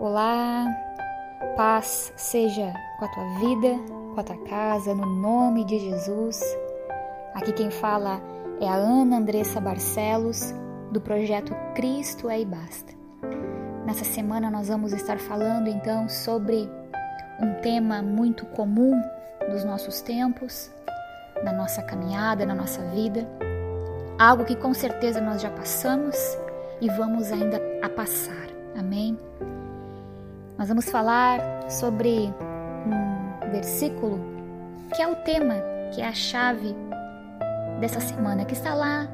Olá, paz seja com a tua vida, com a tua casa, no nome de Jesus. Aqui quem fala é a Ana Andressa Barcelos, do projeto Cristo é e Basta. Nessa semana nós vamos estar falando então sobre um tema muito comum dos nossos tempos, na nossa caminhada, na nossa vida, algo que com certeza nós já passamos e vamos ainda a passar. Amém? Nós vamos falar sobre um versículo que é o tema, que é a chave dessa semana, que está lá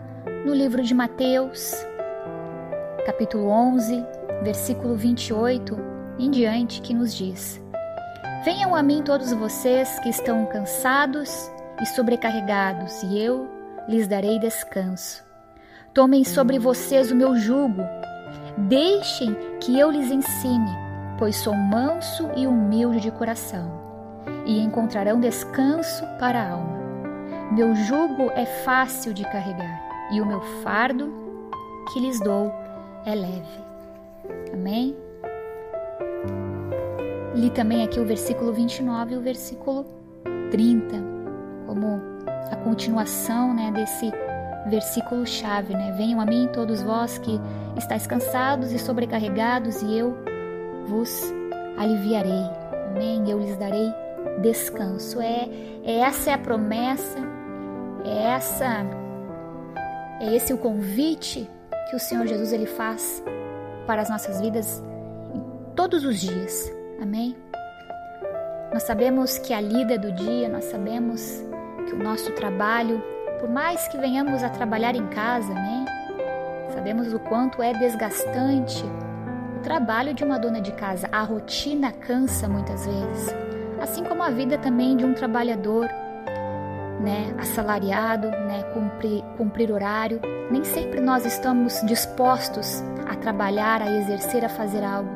no livro de Mateus, capítulo 11, versículo 28 em diante, que nos diz: Venham a mim todos vocês que estão cansados e sobrecarregados, e eu lhes darei descanso. Tomem sobre vocês o meu jugo, deixem que eu lhes ensine, pois sou manso e humilde de coração, e encontrarão descanso para a alma. Meu jugo é fácil de carregar, e o meu fardo que lhes dou é leve. Amém? Li também aqui o versículo 29 e o versículo 30, como a continuação né, desse versículo chave, né? Venham a mim todos vós que estáis cansados e sobrecarregados, e eu vos aliviarei. Amém? Eu lhes darei descanso. É, é essa é a promessa, é essa é esse o convite que o Senhor Jesus ele faz para as nossas vidas todos os dias. Amém? Nós sabemos que a lida do dia, nós sabemos que o nosso trabalho por mais que venhamos a trabalhar em casa, né? Sabemos o quanto é desgastante trabalho de uma dona de casa. A rotina cansa muitas vezes, assim como a vida também de um trabalhador, né, assalariado, né, cumprir, cumprir horário. Nem sempre nós estamos dispostos a trabalhar, a exercer, a fazer algo.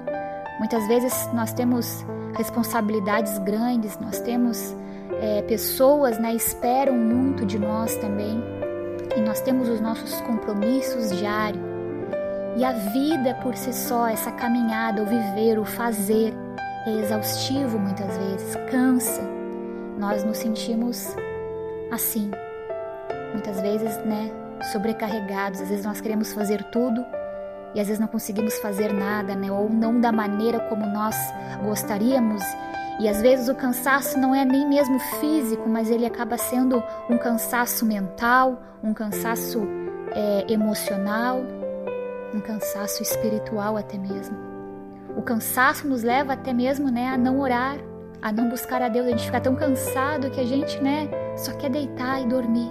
Muitas vezes nós temos responsabilidades grandes, nós temos é, pessoas né, esperam muito de nós também e nós temos os nossos compromissos diários. E a vida por si só, essa caminhada, o viver, o fazer, é exaustivo muitas vezes, cansa. Nós nos sentimos assim, muitas vezes, né, sobrecarregados. Às vezes nós queremos fazer tudo e às vezes não conseguimos fazer nada, né, ou não da maneira como nós gostaríamos e às vezes o cansaço não é nem mesmo físico, mas ele acaba sendo um cansaço mental, um cansaço é, emocional, um cansaço espiritual até mesmo. O cansaço nos leva até mesmo né, a não orar, a não buscar a Deus. A gente fica tão cansado que a gente né, só quer deitar e dormir.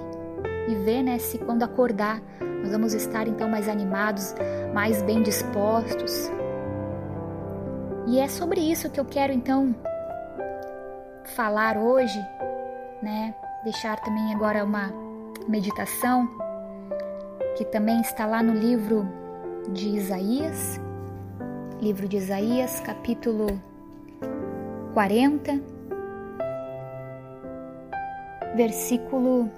E ver né, se quando acordar nós vamos estar então mais animados, mais bem dispostos. E é sobre isso que eu quero então falar hoje, né? Deixar também agora uma meditação que também está lá no livro de Isaías, livro de Isaías, capítulo 40, versículo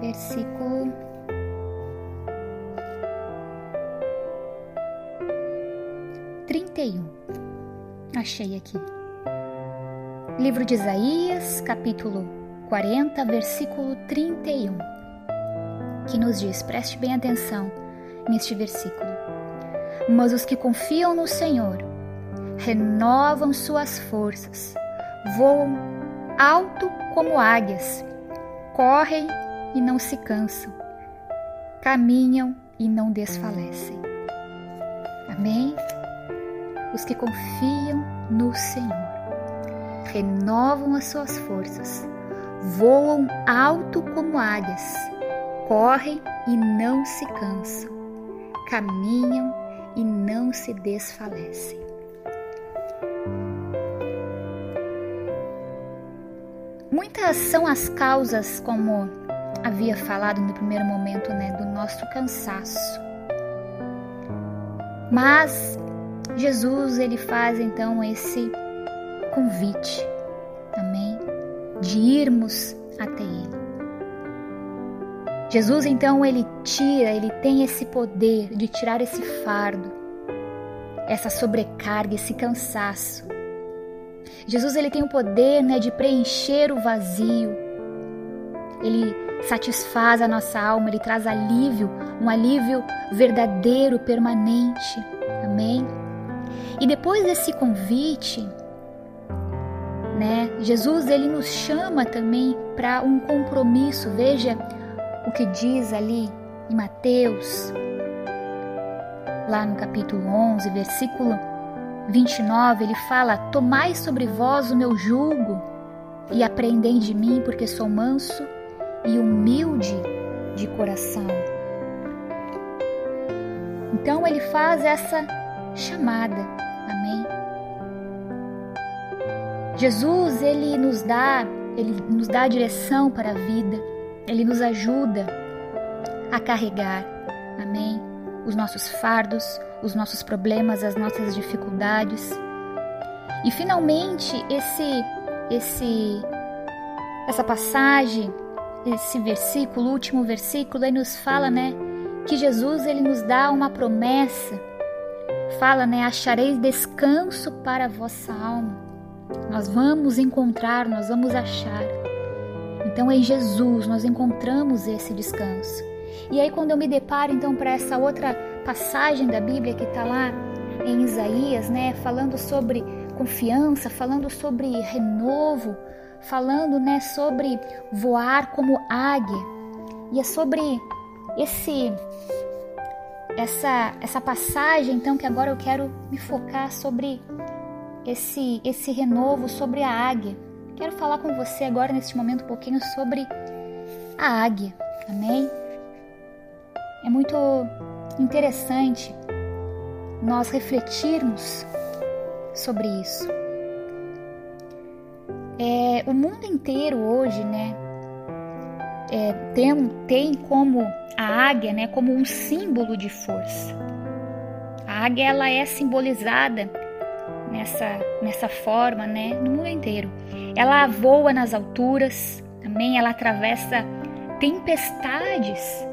versículo trinta e um. Achei aqui. Livro de Isaías, capítulo 40, versículo 31, que nos diz: preste bem atenção neste versículo. Mas os que confiam no Senhor renovam suas forças, voam alto como águias, correm e não se cansam, caminham e não desfalecem. Amém? os que confiam no Senhor. Renovam as suas forças, voam alto como águias, correm e não se cansam, caminham e não se desfalecem. Muitas são as causas, como havia falado no primeiro momento, né, do nosso cansaço. Mas Jesus ele faz então esse convite, amém, de irmos até Ele. Jesus então ele tira, ele tem esse poder de tirar esse fardo, essa sobrecarga, esse cansaço. Jesus ele tem o poder, né, de preencher o vazio. Ele satisfaz a nossa alma, ele traz alívio, um alívio verdadeiro, permanente. Amém. E depois desse convite, né, Jesus ele nos chama também para um compromisso. Veja o que diz ali em Mateus, lá no capítulo 11, versículo 29, ele fala: Tomai sobre vós o meu jugo e aprendei de mim, porque sou manso e humilde de coração. Então ele faz essa chamada. Amém. Jesus, ele nos dá, ele nos dá a direção para a vida. Ele nos ajuda a carregar. Amém. Os nossos fardos, os nossos problemas, as nossas dificuldades. E finalmente esse esse essa passagem esse versículo, último versículo, ele nos fala, né, que Jesus ele nos dá uma promessa. Fala, né, achareis descanso para a vossa alma. Nós vamos encontrar, nós vamos achar. Então em Jesus nós encontramos esse descanso. E aí quando eu me deparo então para essa outra passagem da Bíblia que está lá em Isaías, né, falando sobre confiança, falando sobre renovo, falando, né, sobre voar como águia. E é sobre esse essa essa passagem então que agora eu quero me focar sobre esse esse renovo sobre a águia. Quero falar com você agora neste momento um pouquinho sobre a águia. Amém? É muito interessante nós refletirmos sobre isso. É, o mundo inteiro hoje, né, é, tem, tem como a águia, né, como um símbolo de força. A águia ela é simbolizada nessa nessa forma, né, no mundo inteiro. Ela voa nas alturas, também ela atravessa tempestades.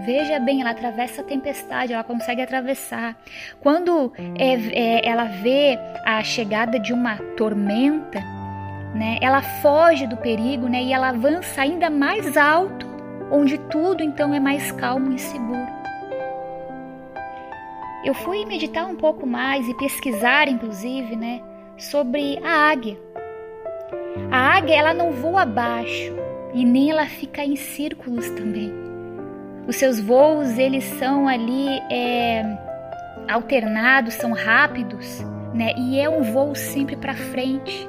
Veja bem, ela atravessa a tempestade, ela consegue atravessar. Quando é, é, ela vê a chegada de uma tormenta, né? Ela foge do perigo, né? E ela avança ainda mais alto, onde tudo então é mais calmo e seguro. Eu fui meditar um pouco mais e pesquisar, inclusive, né, sobre a águia. A águia ela não voa abaixo e nem ela fica em círculos também. Os seus voos eles são ali é, alternados, são rápidos, né? E é um voo sempre para frente.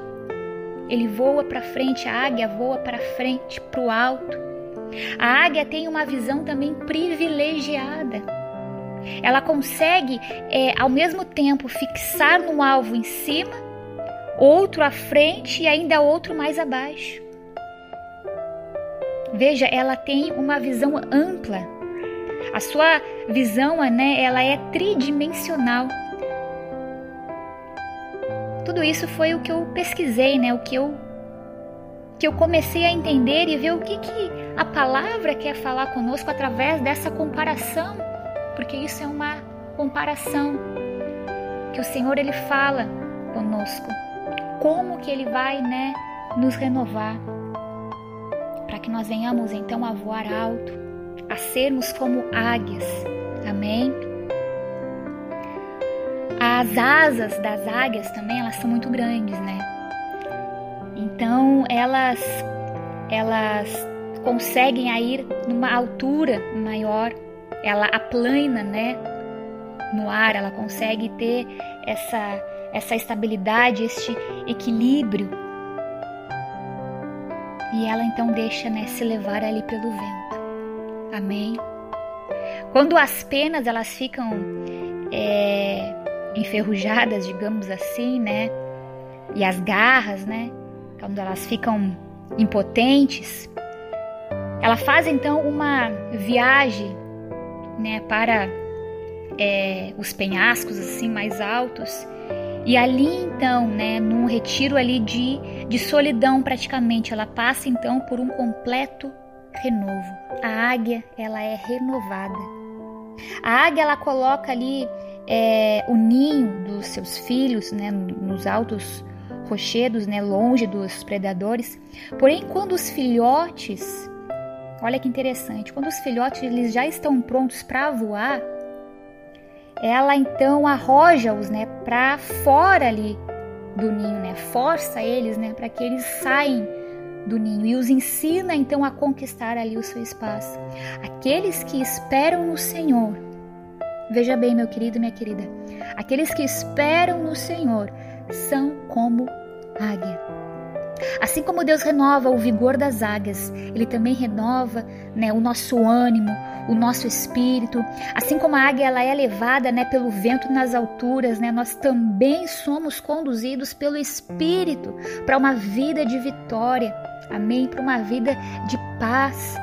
Ele voa para frente, a águia voa para frente, para o alto. A águia tem uma visão também privilegiada. Ela consegue, é, ao mesmo tempo, fixar no alvo em cima, outro à frente e ainda outro mais abaixo. Veja, ela tem uma visão ampla. A sua visão, né, ela é tridimensional tudo isso foi o que eu pesquisei, né? O que eu que eu comecei a entender e ver o que, que a palavra quer falar conosco através dessa comparação, porque isso é uma comparação que o Senhor ele fala conosco, como que ele vai, né, nos renovar para que nós venhamos então a voar alto, a sermos como águias. Amém. As asas das águias também, elas são muito grandes, né? Então, elas elas conseguem ir numa altura maior, ela aplana, né, no ar, ela consegue ter essa essa estabilidade, este equilíbrio. E ela então deixa, né, se levar ali pelo vento. Amém. Quando as penas elas ficam é, enferrujadas, digamos assim, né? E as garras, né? Quando elas ficam impotentes, ela faz então uma viagem, né? Para é, os penhascos assim mais altos e ali então, né? Num retiro ali de de solidão praticamente, ela passa então por um completo renovo. a águia ela é renovada. A águia ela coloca ali é, o ninho dos seus filhos, né, nos altos rochedos, né, longe dos predadores. Porém, quando os filhotes, olha que interessante, quando os filhotes eles já estão prontos para voar, ela então arroja-os, né, para fora ali do ninho, né, força eles, né, para que eles saiam do ninho e os ensina então a conquistar ali o seu espaço. Aqueles que esperam no Senhor, veja bem, meu querido, minha querida, aqueles que esperam no Senhor são como águia. Assim como Deus renova o vigor das águias, Ele também renova né, o nosso ânimo, o nosso espírito. Assim como a águia ela é levada né, pelo vento nas alturas, né, nós também somos conduzidos pelo Espírito para uma vida de vitória. Amém? Para uma vida de paz.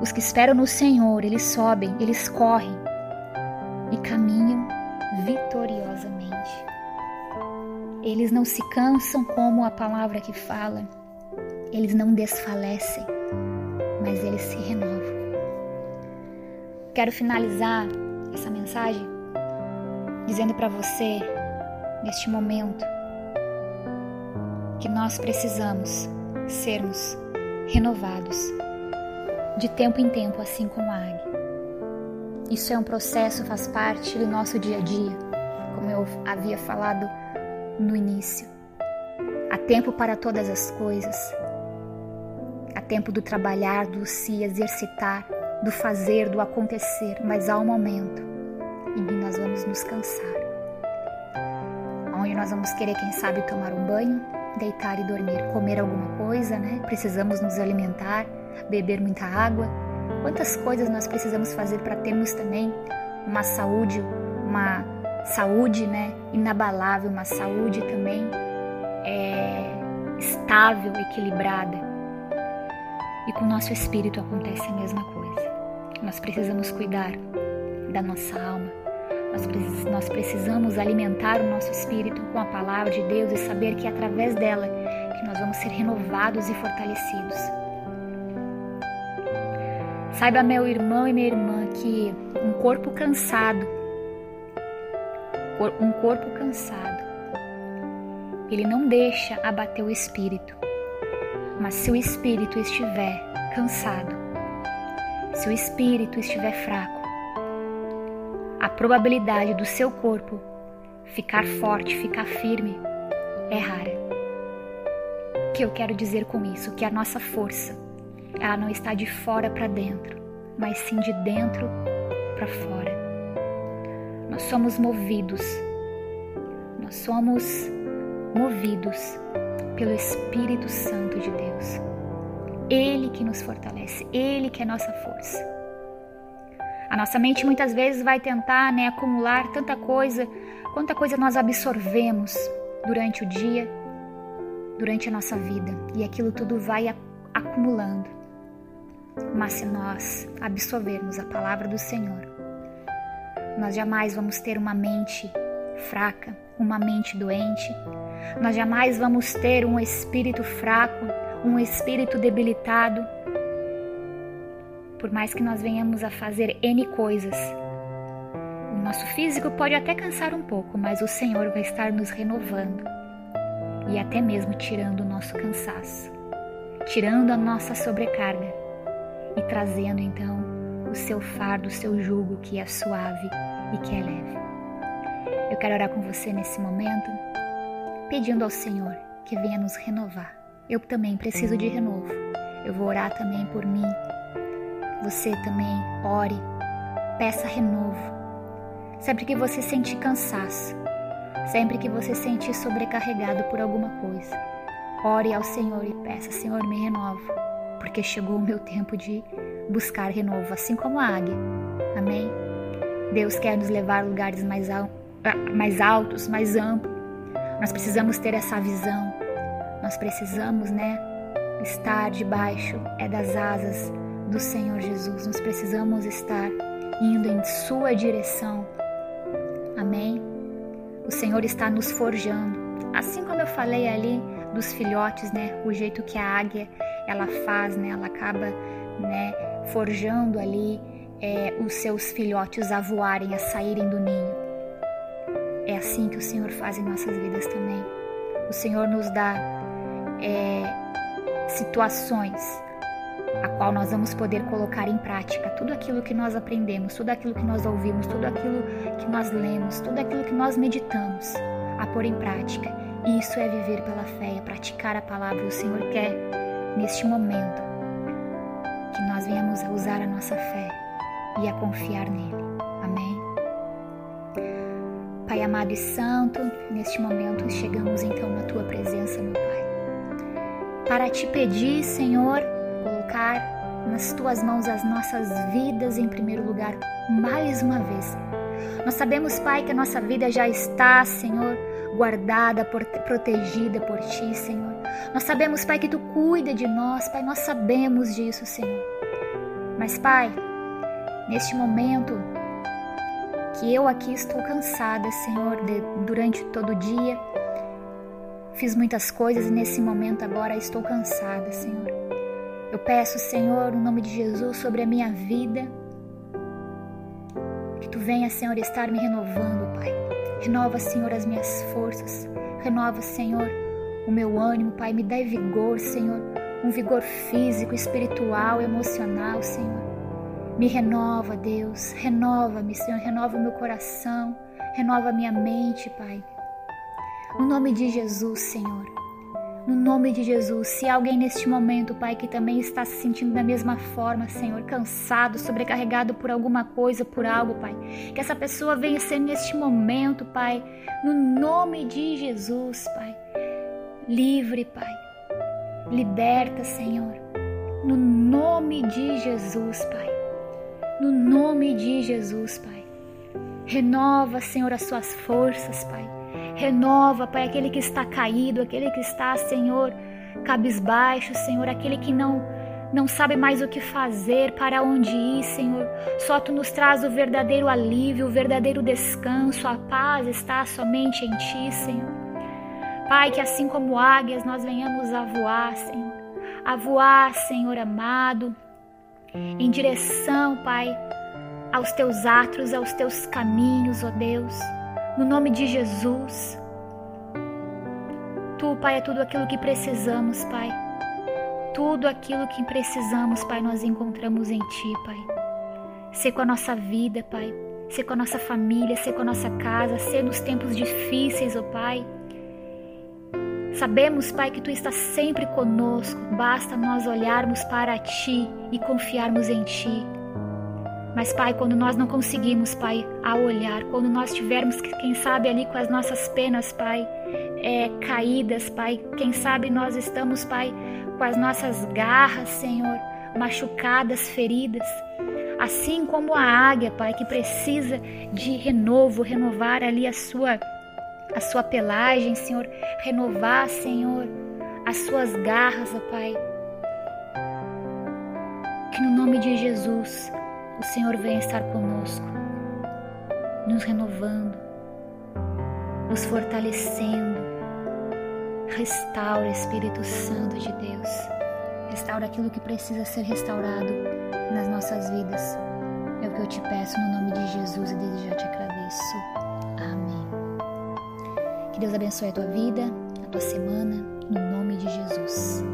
Os que esperam no Senhor, eles sobem, eles correm e caminham vitoriosamente. Eles não se cansam como a palavra que fala, eles não desfalecem, mas eles se renovam. Quero finalizar essa mensagem dizendo para você, neste momento, que nós precisamos sermos renovados de tempo em tempo, assim como a águia. Isso é um processo, faz parte do nosso dia a dia, como eu havia falado no início. Há tempo para todas as coisas. Há tempo do trabalhar, do se exercitar, do fazer, do acontecer, mas há um momento em que nós vamos nos cansar. Onde nós vamos querer, quem sabe, tomar um banho, deitar e dormir, comer alguma coisa, né? Precisamos nos alimentar, beber muita água. Quantas coisas nós precisamos fazer para termos também uma saúde, uma saúde né, inabalável, uma saúde também é, estável, equilibrada. E com o nosso espírito acontece a mesma coisa. Nós precisamos cuidar da nossa alma, nós, nós precisamos alimentar o nosso espírito com a palavra de Deus e saber que é através dela que nós vamos ser renovados e fortalecidos. Saiba, meu irmão e minha irmã, que um corpo cansado um corpo cansado. Ele não deixa abater o espírito. Mas se o espírito estiver cansado, se o espírito estiver fraco, a probabilidade do seu corpo ficar forte, ficar firme, é rara. O que eu quero dizer com isso? Que a nossa força, ela não está de fora para dentro, mas sim de dentro para fora. Nós somos movidos, nós somos movidos pelo Espírito Santo de Deus. Ele que nos fortalece, Ele que é nossa força. A nossa mente muitas vezes vai tentar né, acumular tanta coisa, quanta coisa nós absorvemos durante o dia, durante a nossa vida, e aquilo tudo vai acumulando. Mas se nós absorvermos a palavra do Senhor, nós jamais vamos ter uma mente fraca, uma mente doente. Nós jamais vamos ter um espírito fraco, um espírito debilitado. Por mais que nós venhamos a fazer N coisas, o nosso físico pode até cansar um pouco, mas o Senhor vai estar nos renovando e até mesmo tirando o nosso cansaço, tirando a nossa sobrecarga e trazendo então o seu fardo, o seu jugo que é suave e que é leve. Eu quero orar com você nesse momento, pedindo ao Senhor que venha nos renovar. Eu também preciso de renovo. Eu vou orar também por mim. Você também ore, peça renovo. Sempre que você sentir cansaço, sempre que você sentir sobrecarregado por alguma coisa, ore ao Senhor e peça: Senhor, me renova, porque chegou o meu tempo de buscar renovo, assim como a águia. Amém? Deus quer nos levar a lugares mais, al mais altos, mais amplos. Nós precisamos ter essa visão. Nós precisamos, né, estar debaixo é das asas do Senhor Jesus. Nós precisamos estar indo em sua direção. Amém? O Senhor está nos forjando. Assim como eu falei ali dos filhotes, né? O jeito que a águia ela faz, né? Ela acaba né, forjando ali é, os seus filhotes a voarem, a saírem do ninho. É assim que o Senhor faz em nossas vidas também. O Senhor nos dá é, situações a qual nós vamos poder colocar em prática tudo aquilo que nós aprendemos, tudo aquilo que nós ouvimos, tudo aquilo que nós lemos, tudo aquilo que nós meditamos, a pôr em prática. E isso é viver pela fé, é praticar a palavra. O Senhor quer, neste momento, que nós venhamos a usar a nossa fé e a confiar nele. Amém? Pai amado e santo, neste momento chegamos então na tua presença, meu Pai, para te pedir, Senhor, colocar nas tuas mãos as nossas vidas em primeiro lugar, mais uma vez. Nós sabemos, Pai, que a nossa vida já está, Senhor, guardada, protegida por Ti, Senhor. Nós sabemos, Pai, que Tu cuida de nós, Pai, nós sabemos disso, Senhor. Mas, Pai, neste momento que eu aqui estou cansada, Senhor, de, durante todo o dia, fiz muitas coisas e nesse momento agora estou cansada, Senhor. Eu peço, Senhor, no nome de Jesus, sobre a minha vida, que tu venha, Senhor, estar me renovando, Pai. Renova, Senhor, as minhas forças. Renova, Senhor, o meu ânimo, Pai. Me dá vigor, Senhor, um vigor físico, espiritual, emocional, Senhor. Me renova, Deus. Renova-me, Senhor. Renova o meu coração. Renova a minha mente, Pai. No nome de Jesus, Senhor. No nome de Jesus, se alguém neste momento, Pai, que também está se sentindo da mesma forma, Senhor, cansado, sobrecarregado por alguma coisa, por algo, Pai, que essa pessoa venha ser neste momento, Pai, no nome de Jesus, Pai. Livre, Pai. Liberta, Senhor. No nome de Jesus, Pai. No nome de Jesus, Pai. Renova, Senhor, as suas forças, Pai. Renova, Pai, aquele que está caído, aquele que está, Senhor, cabisbaixo, Senhor, aquele que não não sabe mais o que fazer, para onde ir, Senhor. Só tu nos traz o verdadeiro alívio, o verdadeiro descanso, a paz está somente em ti, Senhor. Pai, que assim como águias nós venhamos a voar, Senhor. A voar, Senhor amado, em direção, Pai, aos teus atos, aos teus caminhos, ó Deus no nome de Jesus. Tu, Pai, é tudo aquilo que precisamos, Pai. Tudo aquilo que precisamos, Pai, nós encontramos em Ti, Pai. Ser com a nossa vida, Pai. Ser com a nossa família, ser com a nossa casa, ser nos tempos difíceis, ó oh, Pai. Sabemos, Pai, que Tu estás sempre conosco, basta nós olharmos para Ti e confiarmos em Ti. Mas, Pai, quando nós não conseguimos, Pai, a olhar, quando nós tivermos, quem sabe, ali com as nossas penas, Pai, é, caídas, Pai, quem sabe nós estamos, Pai, com as nossas garras, Senhor, machucadas, feridas. Assim como a águia, Pai, que precisa de renovo, renovar ali a sua, a sua pelagem, Senhor, renovar, Senhor, as suas garras, ó Pai. Que no nome de Jesus, o Senhor vem estar conosco, nos renovando, nos fortalecendo. Restaura, Espírito Santo de Deus. Restaura aquilo que precisa ser restaurado nas nossas vidas. É o que eu te peço no nome de Jesus e desde já te agradeço. Amém. Que Deus abençoe a tua vida, a tua semana, no nome de Jesus.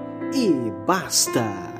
e basta!